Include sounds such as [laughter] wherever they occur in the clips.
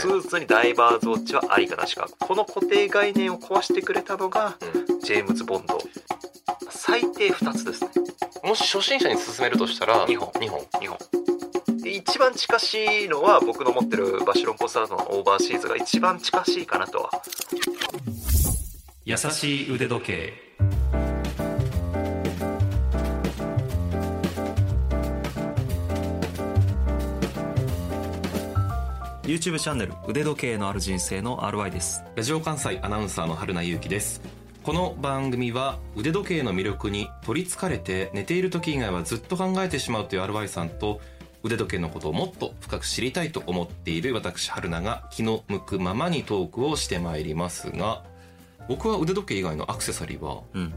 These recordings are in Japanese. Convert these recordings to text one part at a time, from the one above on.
スーツにダイバーズウォッチはありかなしか。この固定概念を壊してくれたのがうん。ジェームズ・ボンド。最低2つですね。もし初心者に勧めるとしたら二本。2本。2本。で一番近しいのは僕の持ってるバシロンコスタートのオーバーシーズが一番近しいかなとは。優しい腕時計 YouTube チャンネル腕時計のある人生の RY です。ラジオ関西アナウンサーの春名優樹です。この番組は腕時計の魅力に取りつかれて寝ている時以外はずっと考えてしまうという RY さんと腕時計のことをもっと深く知りたいと思っている私春名が気の向くままにトークをしてまいりますが僕は腕時計以外のアクセサリーはうん。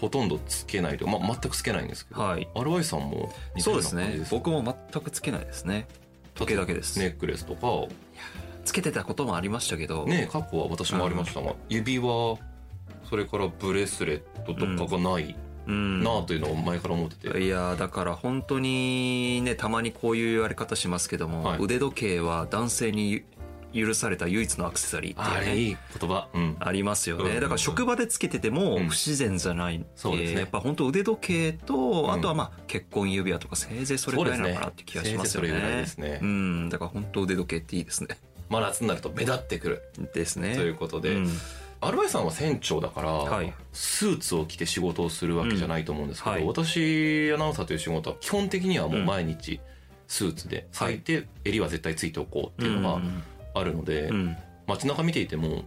ほとんどつけないと、まあ、全くつけないんですけど、はい。RY さんもそうですね。僕も全くつけないですね時計だけです、ネックレスとかつけてたこともありましたけど、ね過去は私もありましたが、指輪それからブレスレットとかがないうんなあというのを前から思ってて、いやだから本当にねたまにこういう言われ方しますけども、はい。腕時計は男性に許された唯一のアクセサリーっていうね。あれいい言葉。うん。ありますよね、うん。うんうんだから職場でつけててもうん。不自然じゃない、そうですね。えーやっぱ本当腕時計と、ん。あとはまあ結婚指輪とかせいぜいそれくらいなのかなって気がしますよね。せいぜいそれぐらいですね。うん。だから本当腕時計っていいですね。まあ夏になると目立ってくる。ですね。ということで、うん。アルバイさんは船長だから、はい。スーツを着て仕事をするわけじゃないと思うんですけど、うんはい。私アナウンサーという仕事は基本的にはもう毎日スーツで最低襟は絶対ついておこうっていうのがあるので、うん。街中見ていても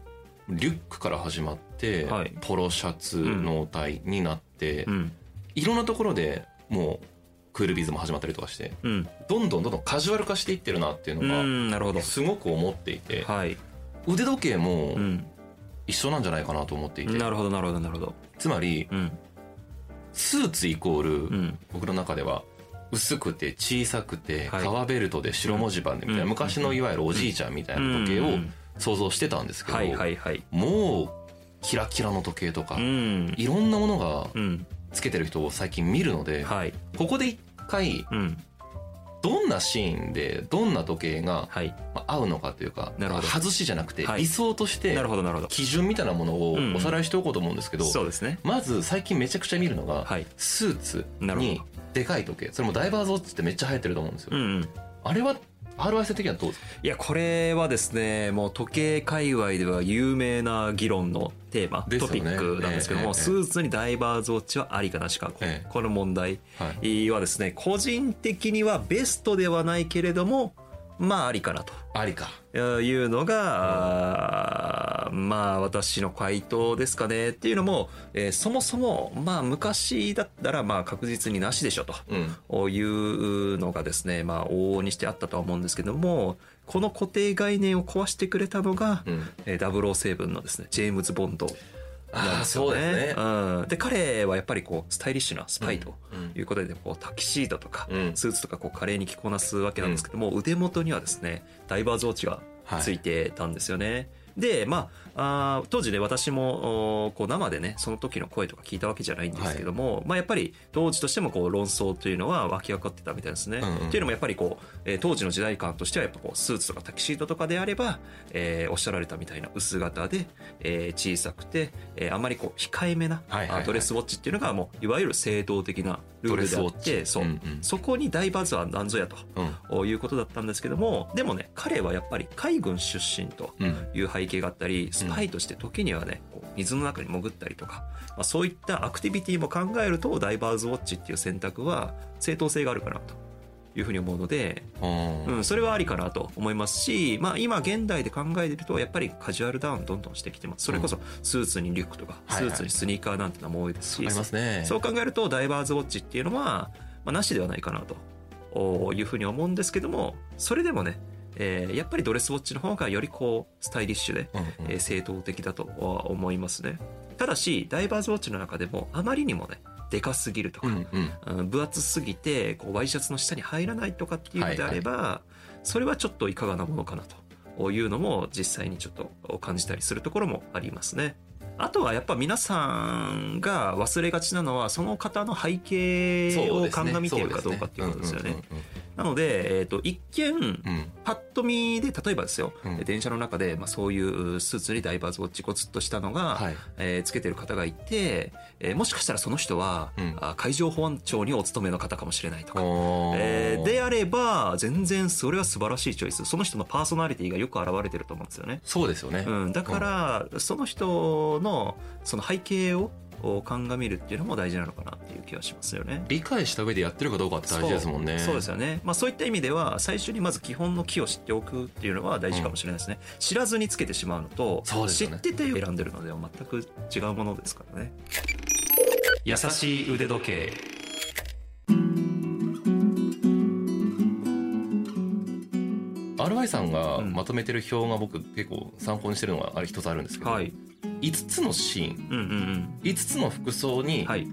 リュックから始まって、はい。ポロシャツの体になって、うん。いろんなところでもうクールビズも始まったりとかしてうん。どんどんどんどんカジュアル化していってるなっていううのがんなるほど。すごく思っていて、はい、腕時計もうん、一緒なんじゃないかなと思っていて、なるほどなるほどなるほど。つまりうん。スーツイコール、うん。僕の中では薄くて小さくてはい。革ベルトで白文字盤でみたいな、うん。昔のいわゆるおじいちゃんみたいな時計をうん想像してたんですけど、もうキラキラの時計とか、うん。いろんなものがうん。つけてる人を最近見るので、はい。ここで一回うん。どんなシーンでどんな時計が合うのかというか外しじゃなくてはい。理想としてなるほどなるほど。基準みたいなものをうんおさらいしておこうと思うんですけど、そうですね。まず最近めちゃくちゃ見るのが、はい。スーツにでかい時計。それもダイバーズウォッチってめっちゃ流行ってると思うんですよ、うんうん。あれは性的にはどうですか？いやこれはですねもう時計界隈では有名な議論のテーマ、ね。トピックなんですけども、ええええスーツにダイバーズウォッチはありかなしか、ええ。この問題はい。はですね個人的にはベストではないけれどもまあありかなと。ありか。いうのが、あーまあ私の回答ですかねっていうのも、えーそもそもまあ昔だったらまあ確実になしでしょと。うん。いうのがですね、まあ、往々にしてあったとは思うんですけどもこの固定概念を壊してくれたのが、うん。えー007のですねジェームズ・ボンドなんああですよね。そうですね。うん、で彼はやっぱりこうスタイリッシュなスパイとうんいうことでこうタキシードとかうん。スーツとかこう華麗に着こなすわけなんですけども、腕元にはですねダイバーズウォッチがはいついてたんですよね。でまああー当時ね私もおこう生でねその時の声とか聞いたわけじゃないんですけども、まあ、やっぱり当時としてもこう論争というのは湧き上がってたみたいですね。うんうん。っていうのもやっぱりこう、えー当時の時代感としてはやっぱこうスーツとかタキシードとかであれば、えーおっしゃられたみたいな薄型で、えー小さくて、えーあままりこう控えめな、はいはいドレスウォッチっていうのがもういわゆる正統的なルールであってそう、うんうん。そこに大バズは何ぞやと。うん。いうことだったんですけどもでもね彼はやっぱり海軍出身とうん。いう背景があったりスパイとして時にはねこう水の中に潜ったりとか、まあ、そういったアクティビティも考えるとダイバーズウォッチっていう選択は正当性があるかなと。いうふうに思うので、うんうん、それはありかなと思いますし、まあ、今現代で考えてるとやっぱりカジュアルダウンどんどんしてきてます。それこそスーツにリュックとかスーツにスニーカーなんてのも多いですし、そう考えるとダイバーズウォッチっていうのは、まあ、なしではないかなとおいうふうに思うんですけどもそれでもね、えーやっぱりドレスウォッチの方がよりこうスタイリッシュで、うんうん。えー正統的だとは思いますね。ただしダイバーズウォッチの中でもあまりにもねでかすぎるとか、うんうん。うん分厚すぎてこうワイシャツの下に入らないとかっていうのであれば、それはちょっといかがなものかなというのも実際にちょっと感じたりするところもありますね。あとはやっぱ皆さんが忘れがちなのはその方の背景を鑑みているかどうかっていうことですよね。なので、えー、と一見うん。パッと見で例えばですよ、うん。電車の中で、まあ、そういうスーツにダイバーズウォッチコツッとしたのが、はい。えーつけてる方がいて、えーもしかしたらその人は、うん。あ海上保安庁にお勤めの方かもしれないとか。えーであれば全然それは素晴らしいチョイス。その人のパーソナリティがよく表れてると思うんですよね、そうですよね、うん、だからその人のその背景を鑑みるっていうのも大事なのかなっていう気はしますよね。理解した上でやってるかどうかって大事ですもんね。そう。ですよね、まあ、そういった意味では最初にまず基本の木を知っておくっていうのは大事かもしれないですね、知らずにつけてしまうのとね。知ってて選んでるのでは全く違うものですからね。優しい腕時計 RY さんがうん。まとめてる表が僕結構参考にしてるのがあれ一つあるんですけど、はい。5つのシーン。うんうん5つの服装にうんはい。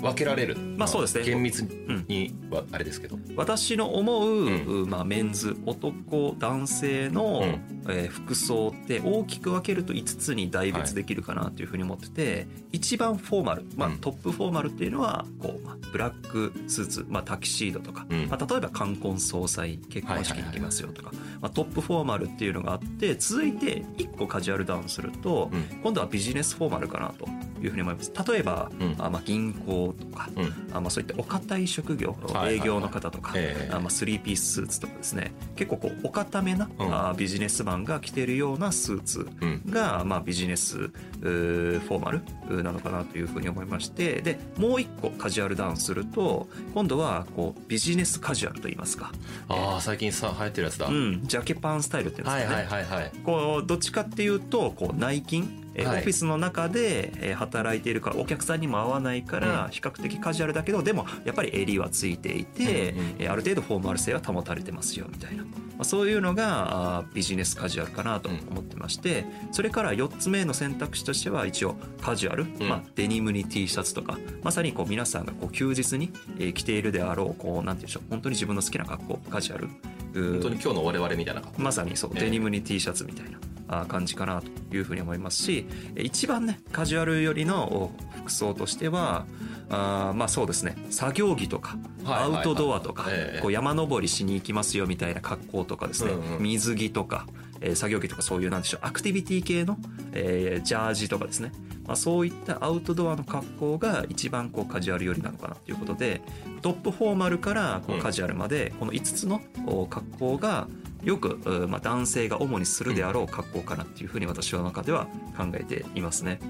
分けられる、まあそうですね。厳密にはあれですけど、私の思う、うまあ、メンズ男男性の、うんえー服装って大きく分けると5つに大別できるかなというふうに思ってて、一番フォーマル、まあうん。トップフォーマルっていうのはこう、まあ、ブラックスーツ、まあ、タキシードとか、うん。まあ、例えば冠婚葬祭結婚式に行きますよとか、まあ、トップフォーマルっていうのがあって続いて1個カジュアルダウンすると、うん。今度はビジネスフォーマルかなというふうに思います。例えば、うん。あまあ銀行とか、うん。あまあそういったお堅い職業、はいはいはい。営業の方とか、ええ。あまあスリーピーススーツとかですね。結構こうお堅めな、うん。あビジネスマンが着ているようなスーツうん。が、まあ、ビジネスフォーマルなのかなというふうに思いましてでもう一個カジュアルダウンすると今度はこうビジネスカジュアルといいますか、ああ最近さ流行ってるやつだ、うん、ジャケパンスタイルっていうんですかね、はいはいはいはい。こうどっちかっていうとこう内勤えーはい。オフィスの中でえー働いているからお客さんにも合わないからうん。比較的カジュアルだけどでもやっぱり襟はついていてうんうんえーある程度フォーマル性は保たれてますよみたいな、まあ、そういうのがあービジネスカジュアルかなと思ってましてそれから4つ目の選択肢としては一応カジュアル、ん。まあ、デニムに T シャツとかまさにこう皆さんがこう休日にえー着ているであろうこうなんて言うんでしょう本当に自分の好きな格好カジュアル。うー本当に今日の我々みたいなまさにそう、ええデニムに T シャツみたいな。あ感じかなというふうに思いますしえ一番ねカジュアルよりのお服装としてはあーまあそうですね作業着とかアウトドアとか、ええこう山登りしに行きますよみたいな格好とかですね、水着とか、えー作業着とかそういうなんでしょうアクティビティ系の、えージャージとかですね、まあ、そういったアウトドアの格好が一番こうカジュアル寄りなのかなということでトップフォーマルからこううんカジュアルまでこの5つのお格好がよく、うまあ、男性が主にするであろう格好かなっていうふうに私の中では考えていますね。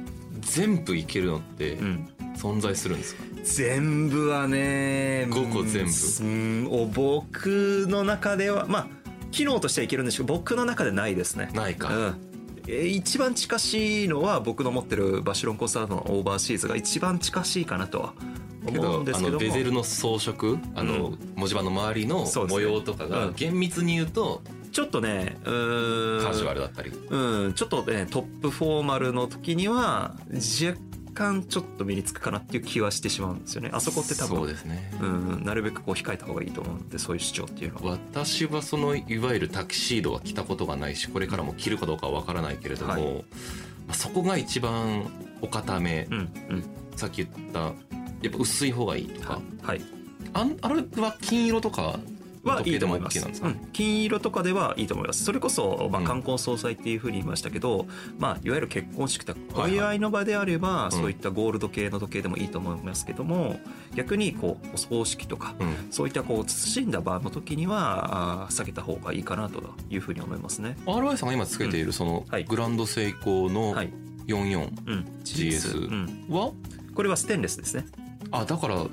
全部いけるのってうん、存在するんですか、全部はね5個全部？部お僕の中ではまあ機能としてはいけるんですけど僕の中でないですね。ないか、うん。えー一番近しいのは僕の持ってるバシロンコンサートのオーバーシーズが一番近しいかなとはけどあのベゼルの装飾あの、文字盤の周りの模様とかがうん。厳密に言うとちょっとねうーん。カジュアルだったり、うん、ちょっとねトップフォーマルの時には若干ちょっと身につくかなっていう気はしてしまうんですよね。あそこって多そう分ですね、うん、なるべくこう控えた方がいいと思うのでそういう主張っていうのは。私はそのいわゆるタキシードは着たことがないしこれからも着るかどうかは分からないけれども、はい。まあそこが一番お固め、うん。うん。さっき言ったやっぱ薄い方がいいとか、はい。あんあれは金色とかはい。い。と思います、うん。金色とかではいいと思います。それこそ、まあ、うん冠婚葬祭っていうふうに言いましたけど、まあ、いわゆる結婚式とかおはいはい。祝いの場であれば、ん。そういったゴールド系の時計でもいいと思いますけども逆にこうお葬式とかうん。そういったこう慎んだ場の時にはあー避けた方がいいかなというふうに思いますね。RY さんが今つけているそのはい。グランドセイコーのはい。44うん、GS うん、は、これはステンレスですね。あだから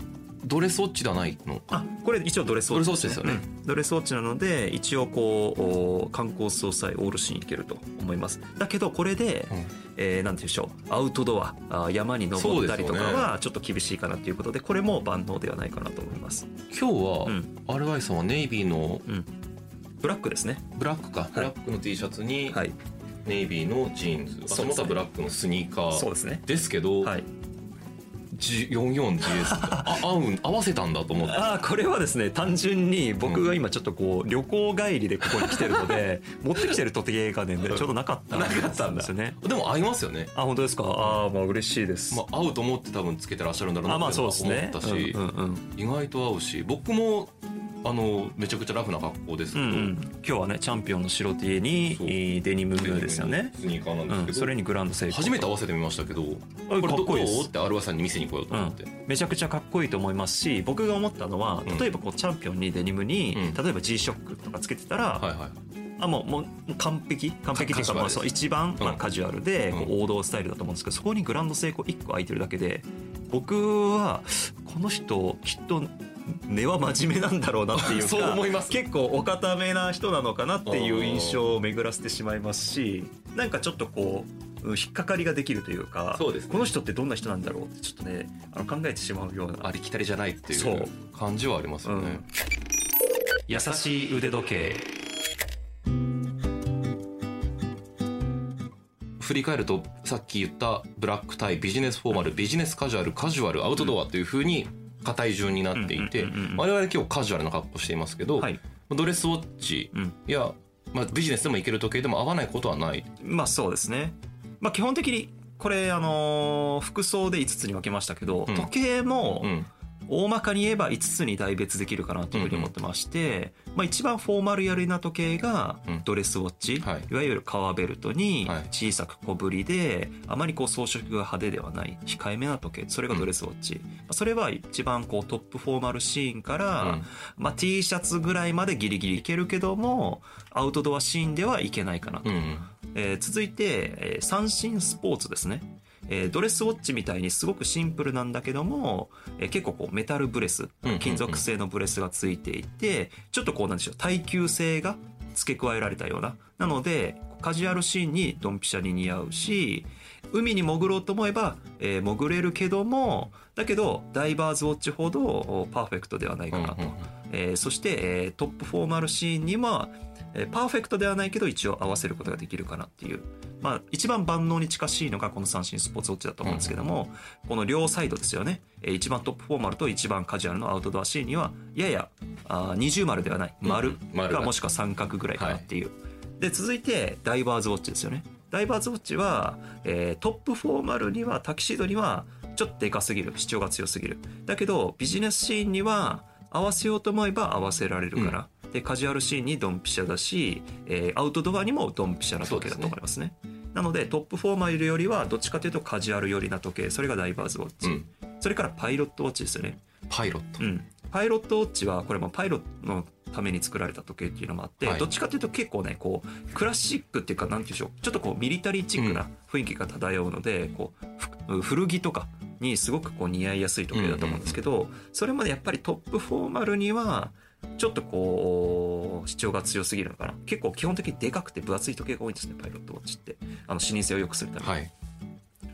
ドレスウォッチではないの？あこれ一応ドレスウォッチですよね。うん。ドレスウォッチなので一応こうお冠婚葬祭オールシーンいけると思います。だけどこれで、うん。えーなんて言うんでしょう。アウトドアあ山に登ったりとかはちょっと厳しいかなということでこれも万能ではないかなと思います、今日は、うん。RY さんはネイビーのうん、ブラックですね。ブラックか、ブラックの T シャツにはい。ネイビーのジーンズ、足そうですね。元はブラックのスニーカーそうですけど、はい 44GS あ合うん合わせたんだと思って。あーこれはですね単純に僕が今ちょっとこう旅行帰りでここに来てるので [laughs] 持ってきてる時計がねちょうどなかったなかったんだ。ですよねでも合いますよね。あ本当ですか？ああまあ嬉しいです、まあ合うと思って多分つけてらっしゃるんだろうなあまあってそうですね。思ったし、意外と合うし僕もあのめちゃくちゃラフな格好ですけど、うんうん、今日はねチャンピオンの白 T にデニムですよね、スニーカーなんうん、ですけど、それにグランドセイコー初めて合わせてみましたけど。こあれどこってアルワさんに見せに来ようと思って、めちゃくちゃかっこいいと思いますし僕が思ったのはうん。例えばこうチャンピオンにデニムに、うん。例えば G ショックとかつけてたら、はいはいあもうもう完璧？完璧っていうかカまあそう一番、まあ、うんカジュアルで王道スタイルだと思うんですけどそこにグランドセイコー1個空いてるだけで僕はこの人きっと根は真面目なんだろうなっていうか [laughs] そう思います。結構お固めな人なのかなっていう印象を巡らせてしまいますしなんかちょっとこううん引っかかりができるというかそうですね。この人ってどんな人なんだろうってちょっとねあの考えてしまうようなありきたりじゃないっていそう。う感じはありますよね、優しい腕時計。振り返るとさっき言ったブラックタイビジネスフォーマルビジネスカジュアルカジュアルアウトドアというふうに硬い順になっていて我々今日カジュアルな格好していますけど、はい、ドレスウォッチうん、や、まあ、ビジネスでもいける時計でも合わないことはない。まあそうですね。まあ基本的にこれあのー服装で5つに分けましたけど、うん。時計もうん大まかに言えば5つに大別できるかなというふうに思ってまして、まあ一番フォーマルやりな時計がうん。ドレスウォッチ、はい。い、わゆる革ベルトにはい。小さく小ぶりで、あまりこう装飾が派手ではない控えめな時計それがドレスウォッチ、まあそれは一番こうトップフォーマルシーンから、うん。まあ、T シャツぐらいまでギリギリいけるけどもアウトドアシーンではいけないかなと。うんえー続いて、えー三振スポーツですね。えードレスウォッチみたいにすごくシンプルなんだけども、えー結構こうメタルブレス金属製のブレスがついていて、ちょっとこうなんでしょう、耐久性が付け加えられたような。なので、カジュアルシーンにドンピシャに似合うし、海に潜ろうと思えば、えー潜れるけども、だけど、ダイバーズウォッチほどおパーフェクトではないかなと。えーそして、えートップフォーマルシーンには、えーパーフェクトではないけど一応合わせることができるかなっていう、まあ、一番万能に近しいのがこの三振スポーツウォッチだと思うんですけども、この両サイドですよね、えー一番トップフォーマルと一番カジュアルのアウトドアシーンにはややあー二重丸ではない。丸がかもしくは三角ぐらいかなっていう、で続いてダイバーズウォッチですよね。ダイバーズウォッチは、えートップフォーマルにはタキシードにはちょっとでかすぎる。主張が強すぎる。だけどビジネスシーンには合わせようと思えば合わせられるから、でカジュアルシーンにドンピシャだし、えーアウトドアにもドンピシャな時計だと思いますね。なのでトップフォーマルよりはどっちかというとカジュアル寄りな時計それがダイバーズウォッチ、うん。それからパイロットウォッチですよね。パイロット、うん、パイロットウォッチはこれもパイロットのために作られた時計っていうのもあって、はい。どっちかっていうと結構ねこうクラシックっていうかなんていうんでしょうちょっとこうミリタリーチックな雰囲気が漂うので、こうふ古着とかにすごくこう似合いやすい時計だと思うんですけど、それまでやっぱりトップフォーマルにはちょっとこう主張が強すぎるのかな結構基本的にでかくて分厚い時計が多いんですねパイロットウォッチってあの視認性を良くするために。はい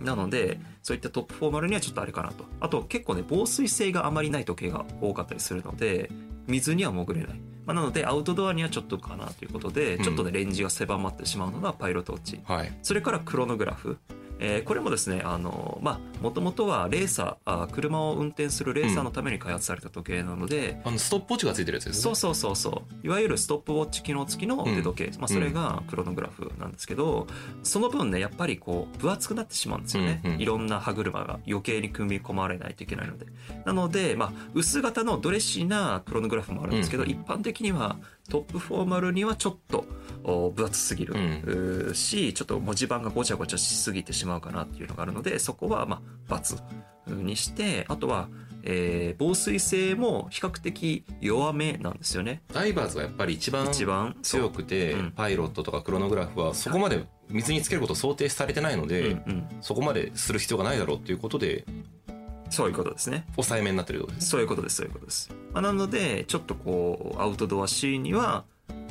なので、そういったトップフォーマルにはちょっとあれかなと。あと結構ね、防水性があまりない時計が多かったりするので、水には潜れない。まあ、なので、アウトドアにはちょっとかなということで、うんちょっとね、レンジが狭まってしまうのがパイロットウォッチ。はいそれからクロノグラフ。えーこれもですね、あの、まあ、もともとはレーサーあ、車を運転するレーサーのために開発された時計なので、あのストップウォッチがついてるやつですね。そうそうそうそう。いわゆるストップウォッチ機能付きの腕時計、まあ、それがクロノグラフなんですけど、その分ねやっぱりこう分厚くなってしまうんですよね、うんうん。いろんな歯車が余計に組み込まれないといけないので。なので、まあ、薄型のドレッシーなクロノグラフもあるんですけど、うん。一般的にはトップフォーマルにはちょっとお分厚すぎる、うん。しちょっと文字盤がごちゃごちゃしすぎてしまうかなっていうのがあるのでそこはまあ×にしてあとは、えー防水性も比較的弱めなんですよね。ダイバーズがやっぱり一番一番強くて、うんパイロットとかクロノグラフはそこまで水につけることを想定されてないので、う。んうん、そこまでする必要がないだろうっていうことでそういうことですね。抑えめになってるってことですそういうことですそういうことです、まあ、なのでちょっとこうアウトドアシーンには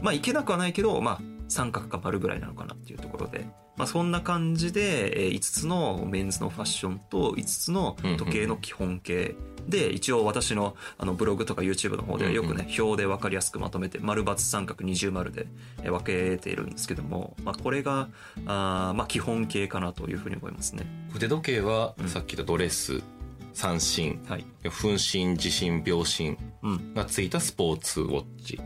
まあいけなくはないけどまあ三角か丸ぐらいなのかなっていうところで、まあ、そんな感じでえー5つのメンズのファッションと5つの時計の基本形で一応私のあのブログとか YouTube の方ではよくね表で分かりやすくまとめて丸×三角二重丸でえー分けているんですけども、まあ、これがあーまあ基本形かなというふうに思いますね。腕時計はうん。さっき言ったドレス三振はい、分身自身秒針うん。がついたスポーツウォッチ。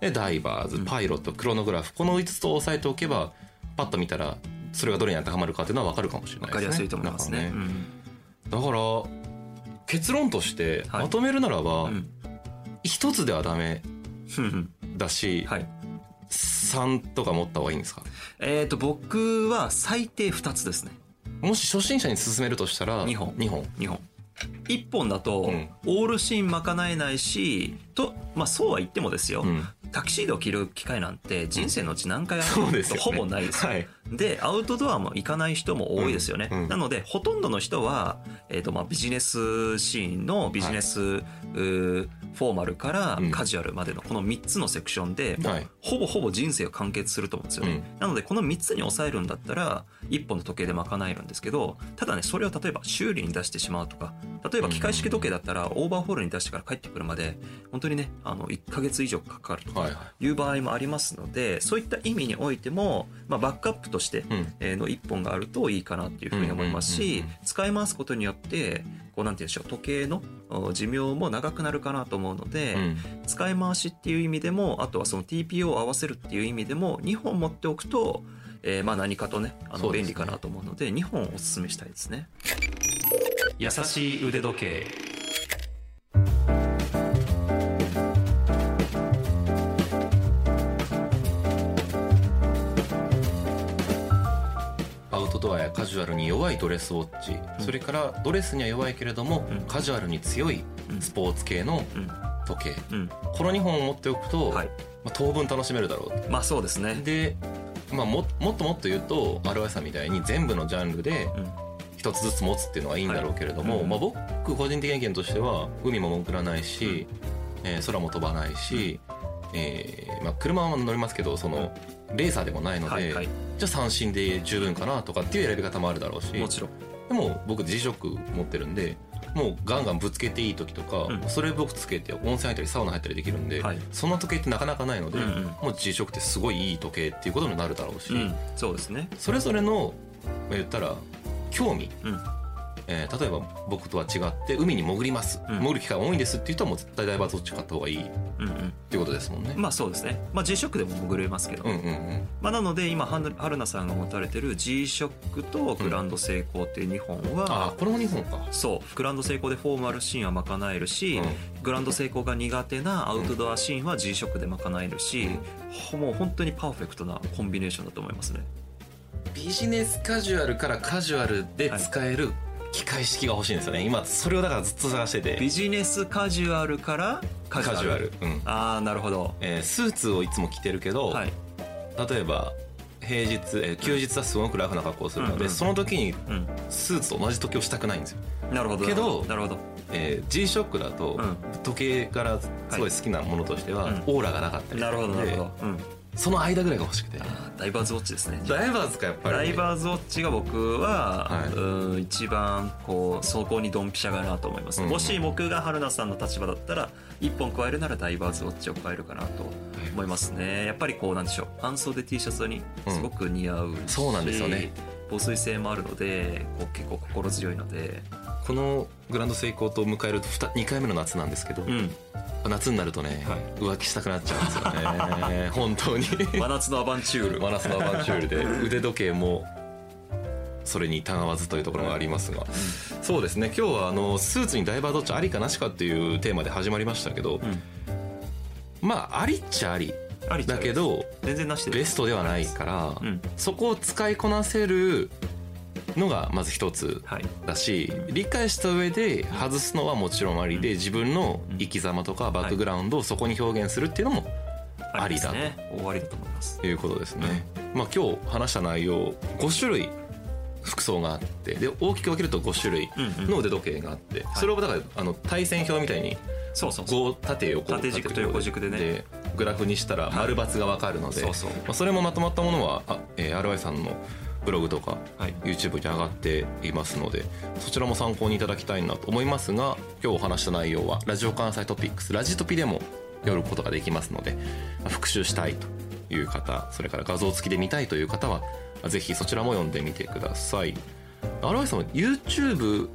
でダイバーズうん。パイロットクロノグラフ。この5つと押さえておけばパッと見たらそれがどれに当てはまるかっていうのは分かるかもしれないですね。分かりやすいと思いますね。なん。かだから結論としてはい。まとめるならばうん。うん一つではダメだし、はい。3とか持った方がいいんですか？えっ、と僕は最低2つですね。もし初心者に勧めるとしたら二本。2本。2本1本だとうん。オールシーン賄えないしとまあそうは言ってもですよ、うんタキシードを着る機会なんて人生のうち何回あるそうですよ、ね、ほぼないですよ。はい。でアウトドアも行かない人も多いですよね、うんうん。なのでほとんどの人は、えーとまあ、ビジネスシーンのビジネス、うーフォーマルからうん。カジュアルまでのこの3つのセクションで、もうはい。ほぼほぼ人生を完結すると思うんですよね、なのでこの3つに抑えるんだったら1本の時計で賄えるんですけどただねそれを例えば修理に出してしまうとか例えば機械式時計だったらオーバーホールに出してから帰ってくるまで本当にねあの1ヶ月以上かかるとはいはい。う場合もありますのでそういった意味においても、まあ、バックアップとして、の1本があるといいかなっていうふうに思いますしうんうんうんうん。使い回すことによってこうなんて言うんでしょう時計のお寿命も長くなるかなと思うので、うん。使い回しっていう意味でもあとはその TPO を合わせるっていう意味でも2本持っておくと、えーまあ何かとねあの便利かなと思うので2本おすすめしたいですね。優しい腕時計アウトドアやカジュアルに弱いドレスウォッチ、うん。それからドレスには弱いけれども、うん。カジュアルに強いうん。スポーツ系のうん。時計、うん。この2本を持っておくと、はい、まあ、当分楽しめるだろうと。まあそうですね。で、まあ、ももっともっと言うと RY さんみたいに全部のジャンルでうん。一つずつ持つっていうのはいいんだろうけれども、はい。うんまあ、僕個人的な意見としては海も潜らないし、えー空も飛ばないし、えーまあ、車は乗りますけどそのレーサーでもないので、はいはい、じゃあ三振で十分かなとかっていう選び方もあるだろうしもちろん。でも僕 G ショック持ってるんでもうガンガンぶつけていい時とか、うんそれ僕つけて温泉入ったりサウナ入ったりできるんで、はいそんな時計ってなかなかないので、うんうんもう G ショックってすごいいい時計っていうことになるだろうし、うん、そうですね。それぞれのまあ言ったら興味、うんえー例えば僕とは違って海に潜ります、うん潜る機会が多いんですって言ったらもう絶対ダイバーズウォッチ買った方がいいっうんうん。ていうことですもんね。まあそうですね。まあ G ショックでも潜れますけど、うんうんうんまあなので今はる春菜さんが持たれてる G ショックとグランド成功っていう2本は、ああこれも2本か。そうグランド成功でフォーマルシーンは賄えるし、グランド成功が苦手なアウトドアシーンは G ショックで賄えるし、ほもう本当にパーフェクトなコンビネーションだと思いますね。ビジネスカジュアルからカジュアルで使える機械式が欲しいんですよね。今それをだからずっと探してて。ビジネスカジュアルからカジュアル。うん。ああなるほど。えースーツをいつも着てるけど、はい。例えば平日、えー休日はすごくラフな格好をするので、うんうんその時にうん。スーツと同じ時計をしたくないんですよ、なるほど。けどなるほど。えー、G ショックだと、うん。時計からすごい好きなものとしては、はいオーラがなかったりなるほどなるほでど、うん、その間ぐらいが欲しくて。ダイバーズウォッチですね。ダイバーズかやっぱり。ダイバーズウォッチが僕は、はい。うーん一番こうそこにドンピシャかなと思います、うん。もし僕が春菜さんの立場だったら1本加えるならダイバーズウォッチを加えるかなと思いますね。やっぱりこうなんでしょう。半袖 T シャツにすごく似合うし、そうなんですよね。防水性もあるのでこう結構心強いのでこのグランド成功と迎えると 2, 2回目の夏なんですけど、うん。夏になるとね、はい。浮気したくなっちゃうんですよね。[laughs] 本当に。真夏のアバンチュール。真夏のアバンチュールで腕時計もそれにたがわずというところがありますが、そうですね。今日はあのスーツにダイバーどっちありかなしかっていうテーマで始まりましたけど、うん。まあありっちゃあり。だけど全然なしでベストではないから、うん。そこを使いこなせるのがまず一つはい。だし理解した上で外すのはもちろんありで自分の生き様とかバックグラウンドをそこに表現するっていうのもありだですね。終わりだと思います。ということですね。まあ今日話した内容5種類服装があってで大きく分けると5種類うんうん。の腕時計があってそれをだからあの対線表みたいにそうそうそう。5縦横縦軸と横軸でね。グラフにしたら丸×が分かるので、そうそう。まあ、それもまとまったものはあ、えー RY さんのブログとか YouTube に上がっていますのでそちらも参考にいただきたいなと思いますが今日お話した内容はラジオ関西トピックスラジトピでも読むことができますので復習したいという方それから画像付きで見たいという方はぜひそちらも読んでみてください。荒井さん YouTube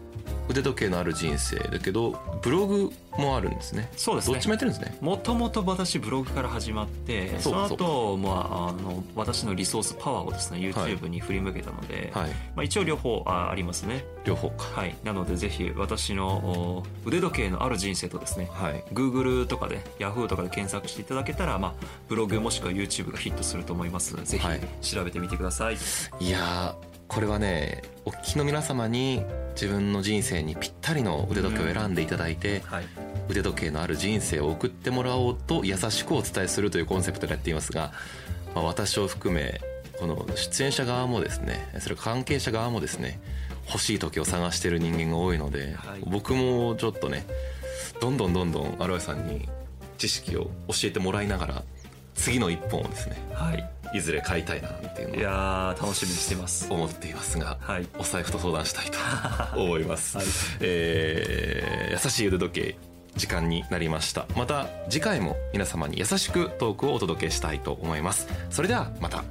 腕時計のある人生だけどブログもあるんですね。そうですね。どっちもやってるんですね。もともと私ブログから始まってそのか後、まああの私のリソースパワーをですねはい YouTube に振り向けたので、はい。まあ、一応両方あありますね。両方か。はい。なのでぜひ私のお腕時計のある人生とですねはい。Google とかで Yahoo とかで検索していただけたら、まあ、ブログもしくは YouTube がヒットすると思いますぜひはい。調べてみてください、いやーこれはねお聞きの皆様に自分の人生にぴったりの腕時計を選んでいただいて、はい。腕時計のある人生を送ってもらおうと優しくお伝えするというコンセプトでやっていますが、まあ、私を含めこの出演者側もですねそれ関係者側もですね欲しい時を探している人間が多いので、はい。僕もちょっとねどんどんどんどんアロエさんに知識を教えてもらいながら次の一本をですねはい、いずれ買いたいなっていういのをやー楽しみにしてます。思っていますが、はい。お財布と相談したいと [laughs] 思います、はい。えー優しい腕時計時間になりました。また次回も皆様に優しくトークをお届けしたいと思います。それではまた